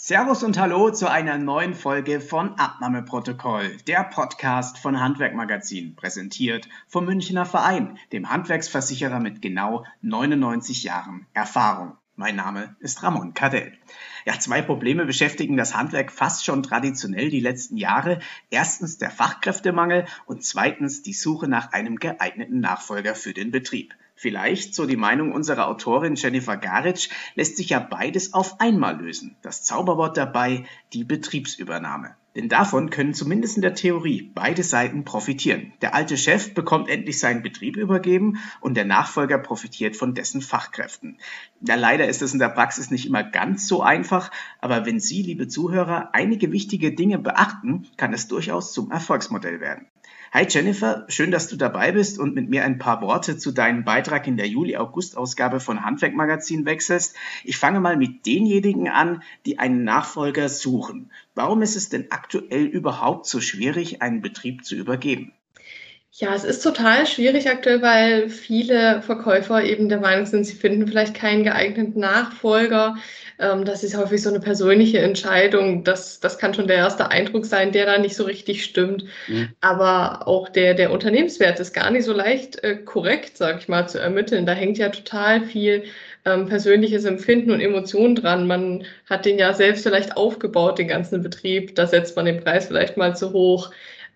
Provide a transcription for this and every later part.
Servus und Hallo zu einer neuen Folge von Abnahmeprotokoll, der Podcast von Handwerkmagazin, präsentiert vom Münchner Verein, dem Handwerksversicherer mit genau 99 Jahren Erfahrung. Mein Name ist Ramon Cadell. Ja, zwei Probleme beschäftigen das Handwerk fast schon traditionell die letzten Jahre. Erstens der Fachkräftemangel und zweitens die Suche nach einem geeigneten Nachfolger für den Betrieb. Vielleicht, so die Meinung unserer Autorin Jennifer Garitsch, lässt sich ja beides auf einmal lösen. Das Zauberwort dabei, die Betriebsübernahme. Denn davon können zumindest in der Theorie beide Seiten profitieren. Der alte Chef bekommt endlich seinen Betrieb übergeben und der Nachfolger profitiert von dessen Fachkräften. Ja, leider ist es in der Praxis nicht immer ganz so einfach, aber wenn Sie, liebe Zuhörer, einige wichtige Dinge beachten, kann es durchaus zum Erfolgsmodell werden. Hi Jennifer, schön, dass du dabei bist und mit mir ein paar Worte zu deinem Beitrag in der Juli-August-Ausgabe von Handwerkmagazin wechselst. Ich fange mal mit denjenigen an, die einen Nachfolger suchen. Warum ist es denn aktuell überhaupt so schwierig, einen Betrieb zu übergeben? Ja, es ist total schwierig aktuell, weil viele Verkäufer eben der Meinung sind, sie finden vielleicht keinen geeigneten Nachfolger. Ähm, das ist häufig so eine persönliche Entscheidung. Das, das kann schon der erste Eindruck sein, der da nicht so richtig stimmt. Mhm. Aber auch der, der Unternehmenswert ist gar nicht so leicht äh, korrekt, sage ich mal, zu ermitteln. Da hängt ja total viel ähm, persönliches Empfinden und Emotionen dran. Man hat den ja selbst vielleicht aufgebaut, den ganzen Betrieb. Da setzt man den Preis vielleicht mal zu hoch.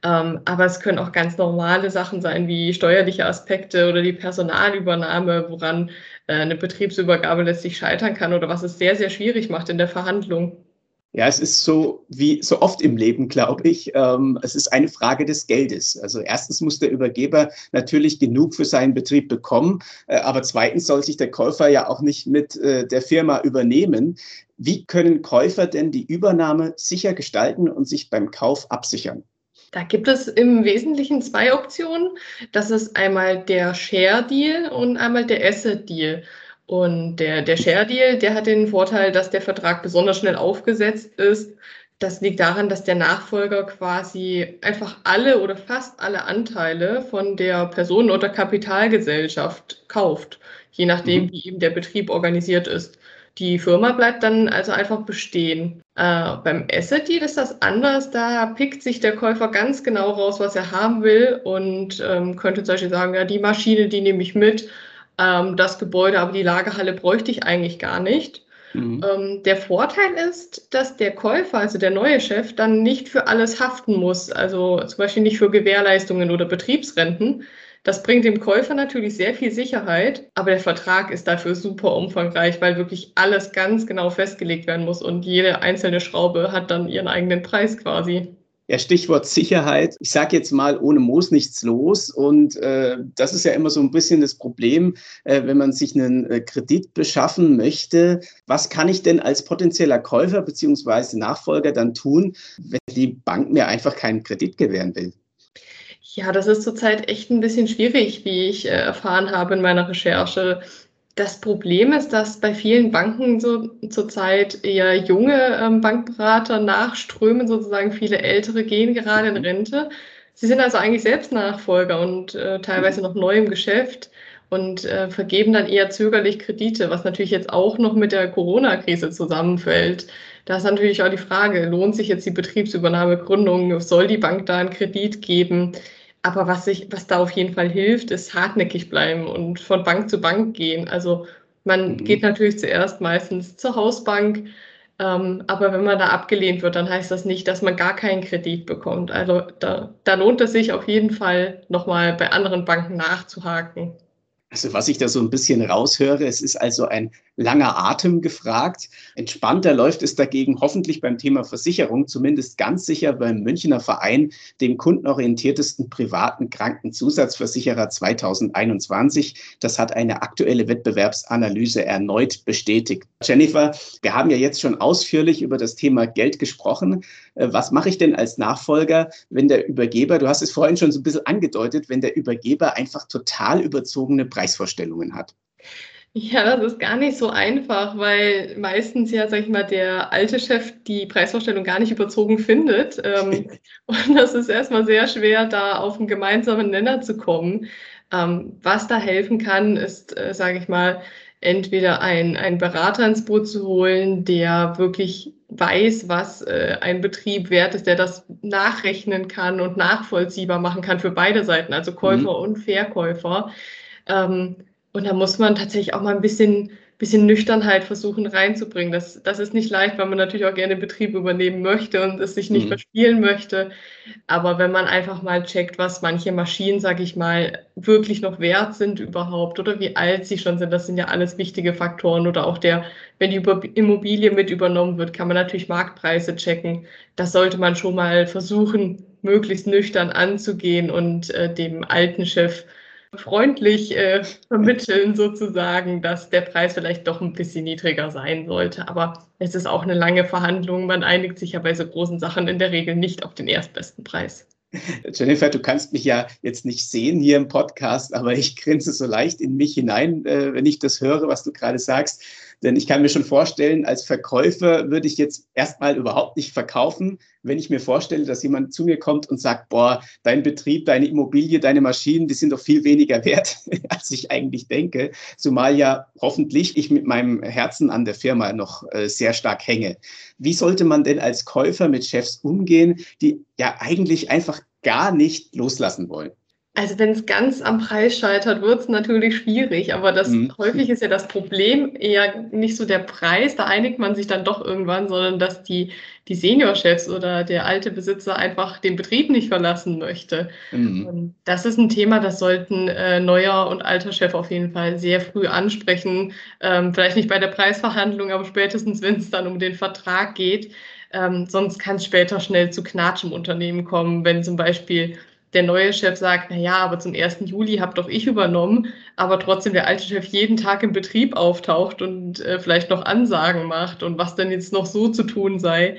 Ähm, aber es können auch ganz normale Sachen sein, wie steuerliche Aspekte oder die Personalübernahme, woran äh, eine Betriebsübergabe letztlich scheitern kann oder was es sehr, sehr schwierig macht in der Verhandlung. Ja, es ist so wie so oft im Leben, glaube ich. Ähm, es ist eine Frage des Geldes. Also erstens muss der Übergeber natürlich genug für seinen Betrieb bekommen, äh, aber zweitens soll sich der Käufer ja auch nicht mit äh, der Firma übernehmen. Wie können Käufer denn die Übernahme sicher gestalten und sich beim Kauf absichern? Da gibt es im Wesentlichen zwei Optionen. Das ist einmal der Share Deal und einmal der Asset Deal. Und der, der Share Deal, der hat den Vorteil, dass der Vertrag besonders schnell aufgesetzt ist. Das liegt daran, dass der Nachfolger quasi einfach alle oder fast alle Anteile von der Personen- oder Kapitalgesellschaft kauft, je nachdem, mhm. wie eben der Betrieb organisiert ist. Die Firma bleibt dann also einfach bestehen. Äh, beim Asset Deal ist das anders. Da pickt sich der Käufer ganz genau raus, was er haben will und ähm, könnte zum Beispiel sagen, ja, die Maschine, die nehme ich mit, ähm, das Gebäude, aber die Lagerhalle bräuchte ich eigentlich gar nicht. Mhm. Ähm, der Vorteil ist, dass der Käufer, also der neue Chef, dann nicht für alles haften muss, also zum Beispiel nicht für Gewährleistungen oder Betriebsrenten, das bringt dem Käufer natürlich sehr viel Sicherheit, aber der Vertrag ist dafür super umfangreich, weil wirklich alles ganz genau festgelegt werden muss und jede einzelne Schraube hat dann ihren eigenen Preis quasi. Ja, Stichwort Sicherheit. Ich sage jetzt mal, ohne Moos nichts los. Und äh, das ist ja immer so ein bisschen das Problem, äh, wenn man sich einen äh, Kredit beschaffen möchte. Was kann ich denn als potenzieller Käufer bzw. Nachfolger dann tun, wenn die Bank mir einfach keinen Kredit gewähren will? Ja, das ist zurzeit echt ein bisschen schwierig, wie ich äh, erfahren habe in meiner Recherche. Das Problem ist, dass bei vielen Banken so zurzeit eher junge ähm, Bankberater nachströmen, sozusagen viele ältere gehen gerade in mhm. Rente. Sie sind also eigentlich selbst Nachfolger und äh, teilweise mhm. noch neu im Geschäft und äh, vergeben dann eher zögerlich Kredite, was natürlich jetzt auch noch mit der Corona-Krise zusammenfällt. Da ist natürlich auch die Frage, lohnt sich jetzt die Betriebsübernahmegründung? Soll die Bank da einen Kredit geben? Aber was, ich, was da auf jeden Fall hilft, ist hartnäckig bleiben und von Bank zu Bank gehen. Also man mhm. geht natürlich zuerst meistens zur Hausbank, ähm, aber wenn man da abgelehnt wird, dann heißt das nicht, dass man gar keinen Kredit bekommt. Also da, da lohnt es sich auf jeden Fall nochmal bei anderen Banken nachzuhaken. Also was ich da so ein bisschen raushöre, es ist also ein langer Atem gefragt. Entspannter läuft es dagegen hoffentlich beim Thema Versicherung, zumindest ganz sicher beim Münchner Verein, dem kundenorientiertesten privaten Krankenzusatzversicherer 2021. Das hat eine aktuelle Wettbewerbsanalyse erneut bestätigt. Jennifer, wir haben ja jetzt schon ausführlich über das Thema Geld gesprochen. Äh, was mache ich denn als Nachfolger, wenn der Übergeber, du hast es vorhin schon so ein bisschen angedeutet, wenn der Übergeber einfach total überzogene Preisvorstellungen hat? Ja, das ist gar nicht so einfach, weil meistens ja, sag ich mal, der alte Chef die Preisvorstellung gar nicht überzogen findet. Ähm, und das ist erstmal sehr schwer, da auf einen gemeinsamen Nenner zu kommen. Ähm, was da helfen kann, ist, äh, sage ich mal, entweder ein, ein Berater ins Boot zu holen, der wirklich weiß, was äh, ein Betrieb wert ist, der das nachrechnen kann und nachvollziehbar machen kann für beide Seiten, also Käufer mhm. und Verkäufer. Ähm, und da muss man tatsächlich auch mal ein bisschen, bisschen Nüchternheit versuchen reinzubringen. Das, das ist nicht leicht, weil man natürlich auch gerne Betrieb übernehmen möchte und es sich nicht mhm. verspielen möchte. Aber wenn man einfach mal checkt, was manche Maschinen, sage ich mal, wirklich noch wert sind überhaupt oder wie alt sie schon sind, das sind ja alles wichtige Faktoren. Oder auch der, wenn die Immobilie mit übernommen wird, kann man natürlich Marktpreise checken. Das sollte man schon mal versuchen, möglichst nüchtern anzugehen und äh, dem alten Chef freundlich äh, vermitteln, sozusagen, dass der Preis vielleicht doch ein bisschen niedriger sein sollte. Aber es ist auch eine lange Verhandlung. Man einigt sich ja bei so großen Sachen in der Regel nicht auf den erstbesten Preis. Jennifer, du kannst mich ja jetzt nicht sehen hier im Podcast, aber ich grinse so leicht in mich hinein, äh, wenn ich das höre, was du gerade sagst. Denn ich kann mir schon vorstellen, als Verkäufer würde ich jetzt erstmal überhaupt nicht verkaufen, wenn ich mir vorstelle, dass jemand zu mir kommt und sagt, boah, dein Betrieb, deine Immobilie, deine Maschinen, die sind doch viel weniger wert, als ich eigentlich denke. Zumal ja hoffentlich ich mit meinem Herzen an der Firma noch äh, sehr stark hänge. Wie sollte man denn als Käufer mit Chefs umgehen, die ja eigentlich einfach gar nicht loslassen wollen? Also wenn es ganz am Preis scheitert, wird es natürlich schwierig, aber das mhm. häufig ist ja das Problem eher nicht so der Preis, da einigt man sich dann doch irgendwann, sondern dass die, die Seniorchefs oder der alte Besitzer einfach den Betrieb nicht verlassen möchte. Mhm. Das ist ein Thema, das sollten äh, neuer und alter Chef auf jeden Fall sehr früh ansprechen. Ähm, vielleicht nicht bei der Preisverhandlung, aber spätestens, wenn es dann um den Vertrag geht. Ähm, sonst kann es später schnell zu Knatsch im Unternehmen kommen, wenn zum Beispiel der neue Chef sagt, na ja, aber zum 1. Juli habe doch ich übernommen, aber trotzdem der alte Chef jeden Tag im Betrieb auftaucht und äh, vielleicht noch Ansagen macht und was denn jetzt noch so zu tun sei.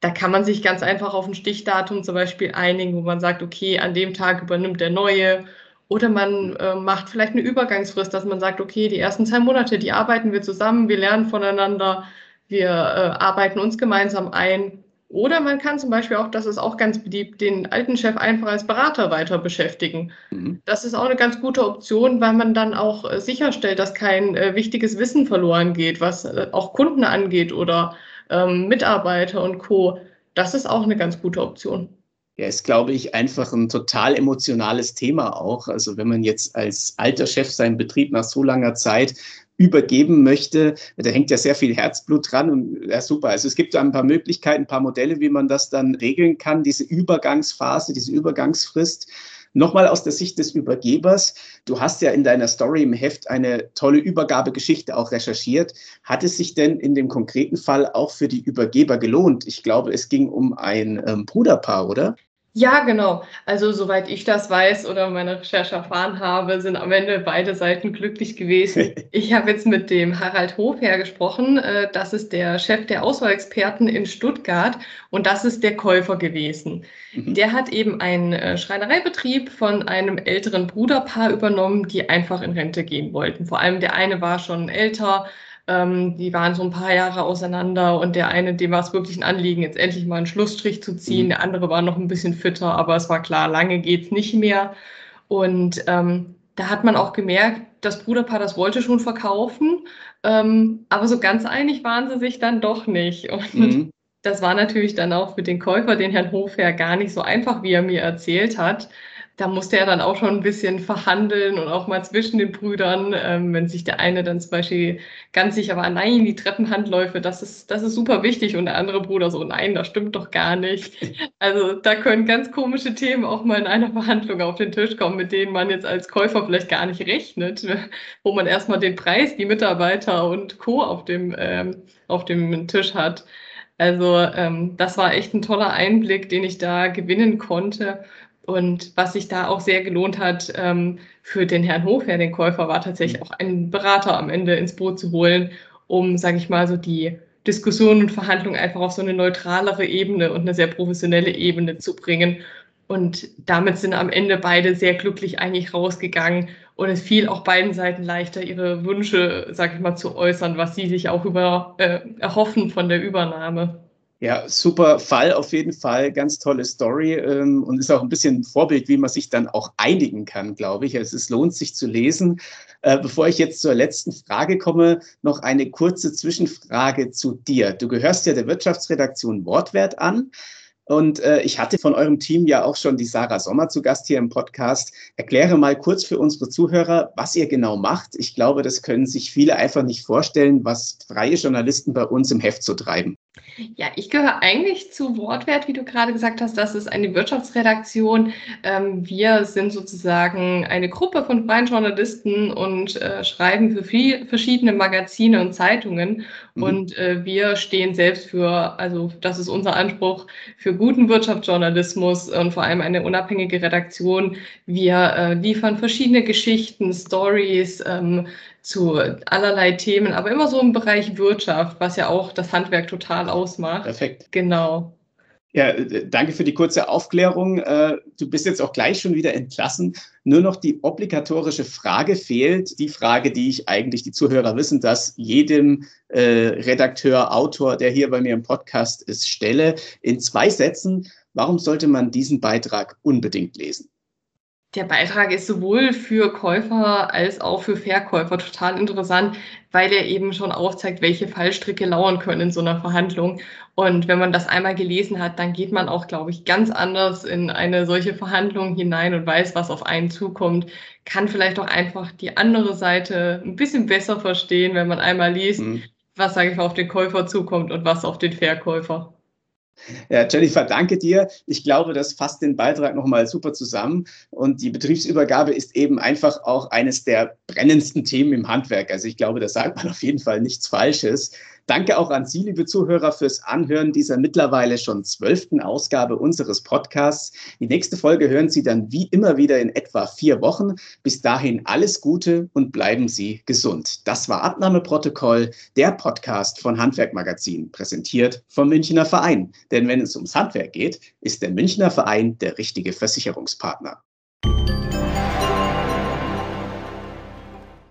Da kann man sich ganz einfach auf ein Stichdatum zum Beispiel einigen, wo man sagt, okay, an dem Tag übernimmt der neue. Oder man äh, macht vielleicht eine Übergangsfrist, dass man sagt, okay, die ersten zwei Monate, die arbeiten wir zusammen, wir lernen voneinander, wir äh, arbeiten uns gemeinsam ein oder man kann zum Beispiel auch, das ist auch ganz beliebt, den alten Chef einfach als Berater weiter beschäftigen. Mhm. Das ist auch eine ganz gute Option, weil man dann auch äh, sicherstellt, dass kein äh, wichtiges Wissen verloren geht, was äh, auch Kunden angeht oder ähm, Mitarbeiter und Co. Das ist auch eine ganz gute Option. Ja, ist, glaube ich, einfach ein total emotionales Thema auch. Also wenn man jetzt als alter Chef seinen Betrieb nach so langer Zeit übergeben möchte. Da hängt ja sehr viel Herzblut dran und ja, super. Also es gibt ein paar Möglichkeiten, ein paar Modelle, wie man das dann regeln kann, diese Übergangsphase, diese Übergangsfrist. Nochmal aus der Sicht des Übergebers. Du hast ja in deiner Story im Heft eine tolle Übergabegeschichte auch recherchiert. Hat es sich denn in dem konkreten Fall auch für die Übergeber gelohnt? Ich glaube, es ging um ein ähm, Bruderpaar, oder? Ja, genau. Also soweit ich das weiß oder meine Recherche erfahren habe, sind am Ende beide Seiten glücklich gewesen. Ich habe jetzt mit dem Harald Hofherr gesprochen. Äh, das ist der Chef der Auswahlexperten in Stuttgart und das ist der Käufer gewesen. Mhm. Der hat eben einen äh, Schreinereibetrieb von einem älteren Bruderpaar übernommen, die einfach in Rente gehen wollten. Vor allem der eine war schon älter, ähm, die waren so ein paar Jahre auseinander und der eine, dem war es wirklich ein Anliegen, jetzt endlich mal einen Schlussstrich zu ziehen. Mhm. Der andere war noch ein bisschen fitter, aber es war klar, lange geht's nicht mehr. Und ähm, da hat man auch gemerkt, das Bruderpaar, das wollte schon verkaufen, ähm, aber so ganz einig waren sie sich dann doch nicht. Und mhm. das war natürlich dann auch für den Käufer, den Herrn Hofherr, gar nicht so einfach, wie er mir erzählt hat da musste er dann auch schon ein bisschen verhandeln und auch mal zwischen den Brüdern, ähm, wenn sich der eine dann zum Beispiel ganz sicher war, nein, die Treppenhandläufe, das ist, das ist super wichtig und der andere Bruder so, nein, das stimmt doch gar nicht. Also da können ganz komische Themen auch mal in einer Verhandlung auf den Tisch kommen, mit denen man jetzt als Käufer vielleicht gar nicht rechnet, wo man erstmal den Preis, die Mitarbeiter und Co. auf dem, ähm, auf dem Tisch hat. Also ähm, das war echt ein toller Einblick, den ich da gewinnen konnte. Und was sich da auch sehr gelohnt hat ähm, für den Herrn Hofherr, den Käufer, war tatsächlich auch einen Berater am Ende ins Boot zu holen, um, sage ich mal, so die Diskussion und Verhandlung einfach auf so eine neutralere Ebene und eine sehr professionelle Ebene zu bringen. Und damit sind am Ende beide sehr glücklich eigentlich rausgegangen Und es fiel auch beiden Seiten leichter, ihre Wünsche, sag ich mal, zu äußern, was sie sich auch über, äh, erhoffen von der Übernahme. Ja, super Fall auf jeden Fall, ganz tolle Story ähm, und ist auch ein bisschen ein Vorbild, wie man sich dann auch einigen kann, glaube ich. Also es lohnt sich zu lesen. Äh, bevor ich jetzt zur letzten Frage komme, noch eine kurze Zwischenfrage zu dir. Du gehörst ja der Wirtschaftsredaktion Wortwert an. Und äh, ich hatte von eurem Team ja auch schon die Sarah Sommer zu Gast hier im Podcast. Erkläre mal kurz für unsere Zuhörer, was ihr genau macht. Ich glaube, das können sich viele einfach nicht vorstellen, was freie Journalisten bei uns im Heft so treiben. Ja, ich gehöre eigentlich zu Wortwert, wie du gerade gesagt hast. Das ist eine Wirtschaftsredaktion. Ähm, wir sind sozusagen eine Gruppe von freien Journalisten und äh, schreiben für viel, verschiedene Magazine und Zeitungen. Mhm. Und äh, wir stehen selbst für, also das ist unser Anspruch, für guten Wirtschaftsjournalismus und vor allem eine unabhängige Redaktion. Wir äh, liefern verschiedene Geschichten, Stories, ähm, zu allerlei Themen, aber immer so im Bereich Wirtschaft, was ja auch das Handwerk total ausmacht. Perfekt. Genau. Ja, danke für die kurze Aufklärung. Äh, du bist jetzt auch gleich schon wieder entlassen. Nur noch die obligatorische Frage fehlt. Die Frage, die ich eigentlich, die Zuhörer wissen, dass jedem äh, Redakteur, Autor, der hier bei mir im Podcast ist, stelle. In zwei Sätzen, warum sollte man diesen Beitrag unbedingt lesen? Der Beitrag ist sowohl für Käufer als auch für Verkäufer total interessant, weil er eben schon aufzeigt, welche Fallstricke lauern können in so einer Verhandlung. Und wenn man das einmal gelesen hat, dann geht man auch, glaube ich, ganz anders in eine solche Verhandlung hinein und weiß, was auf einen zukommt, kann vielleicht auch einfach die andere Seite ein bisschen besser verstehen, wenn man einmal liest, mhm. was, sage ich mal, auf den Käufer zukommt und was auf den Verkäufer. Ja, Jennifer, danke dir. Ich glaube, das fasst den Beitrag nochmal super zusammen. Und die Betriebsübergabe ist eben einfach auch eines der brennendsten Themen im Handwerk. Also ich glaube, da sagt man auf jeden Fall nichts Falsches. Danke auch an Sie, liebe Zuhörer, fürs Anhören dieser mittlerweile schon zwölften Ausgabe unseres Podcasts. Die nächste Folge hören Sie dann wie immer wieder in etwa vier Wochen. Bis dahin alles Gute und bleiben Sie gesund. Das war Abnahmeprotokoll, der Podcast von Handwerk Magazin, präsentiert vom Münchner Verein. Denn wenn es ums Handwerk geht, ist der Münchner Verein der richtige Versicherungspartner.